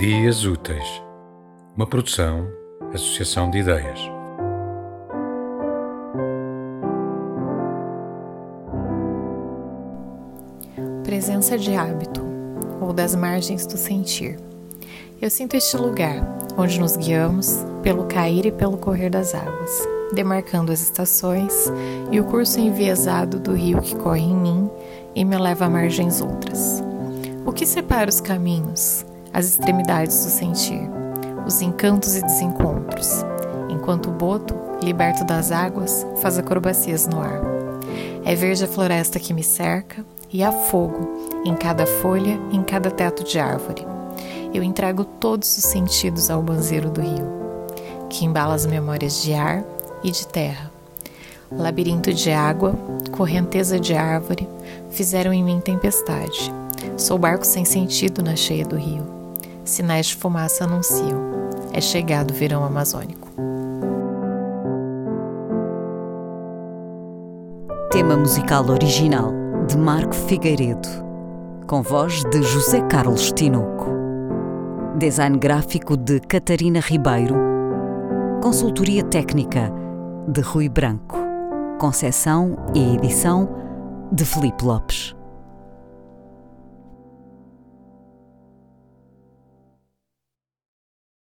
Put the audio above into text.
Dias Úteis, uma produção, associação de ideias. Presença de hábito, ou das margens do sentir. Eu sinto este lugar, onde nos guiamos pelo cair e pelo correr das águas, demarcando as estações e o curso enviesado do rio que corre em mim e me leva a margens outras. O que separa os caminhos, as extremidades do sentir, os encantos e desencontros, enquanto o boto, liberto das águas, faz acrobacias no ar. É verde a floresta que me cerca e há fogo em cada folha, em cada teto de árvore. Eu entrego todos os sentidos ao banzeiro do rio, que embala as memórias de ar e de terra. Labirinto de água, correnteza de árvore, fizeram em mim tempestade. Sou barco sem sentido na cheia do rio sinais de fumaça anunciam: é chegado o verão amazônico. Tema musical original de Marco Figueiredo, com voz de José Carlos Tinoco. Design gráfico de Catarina Ribeiro. Consultoria técnica de Rui Branco. Concessão e edição de Felipe Lopes.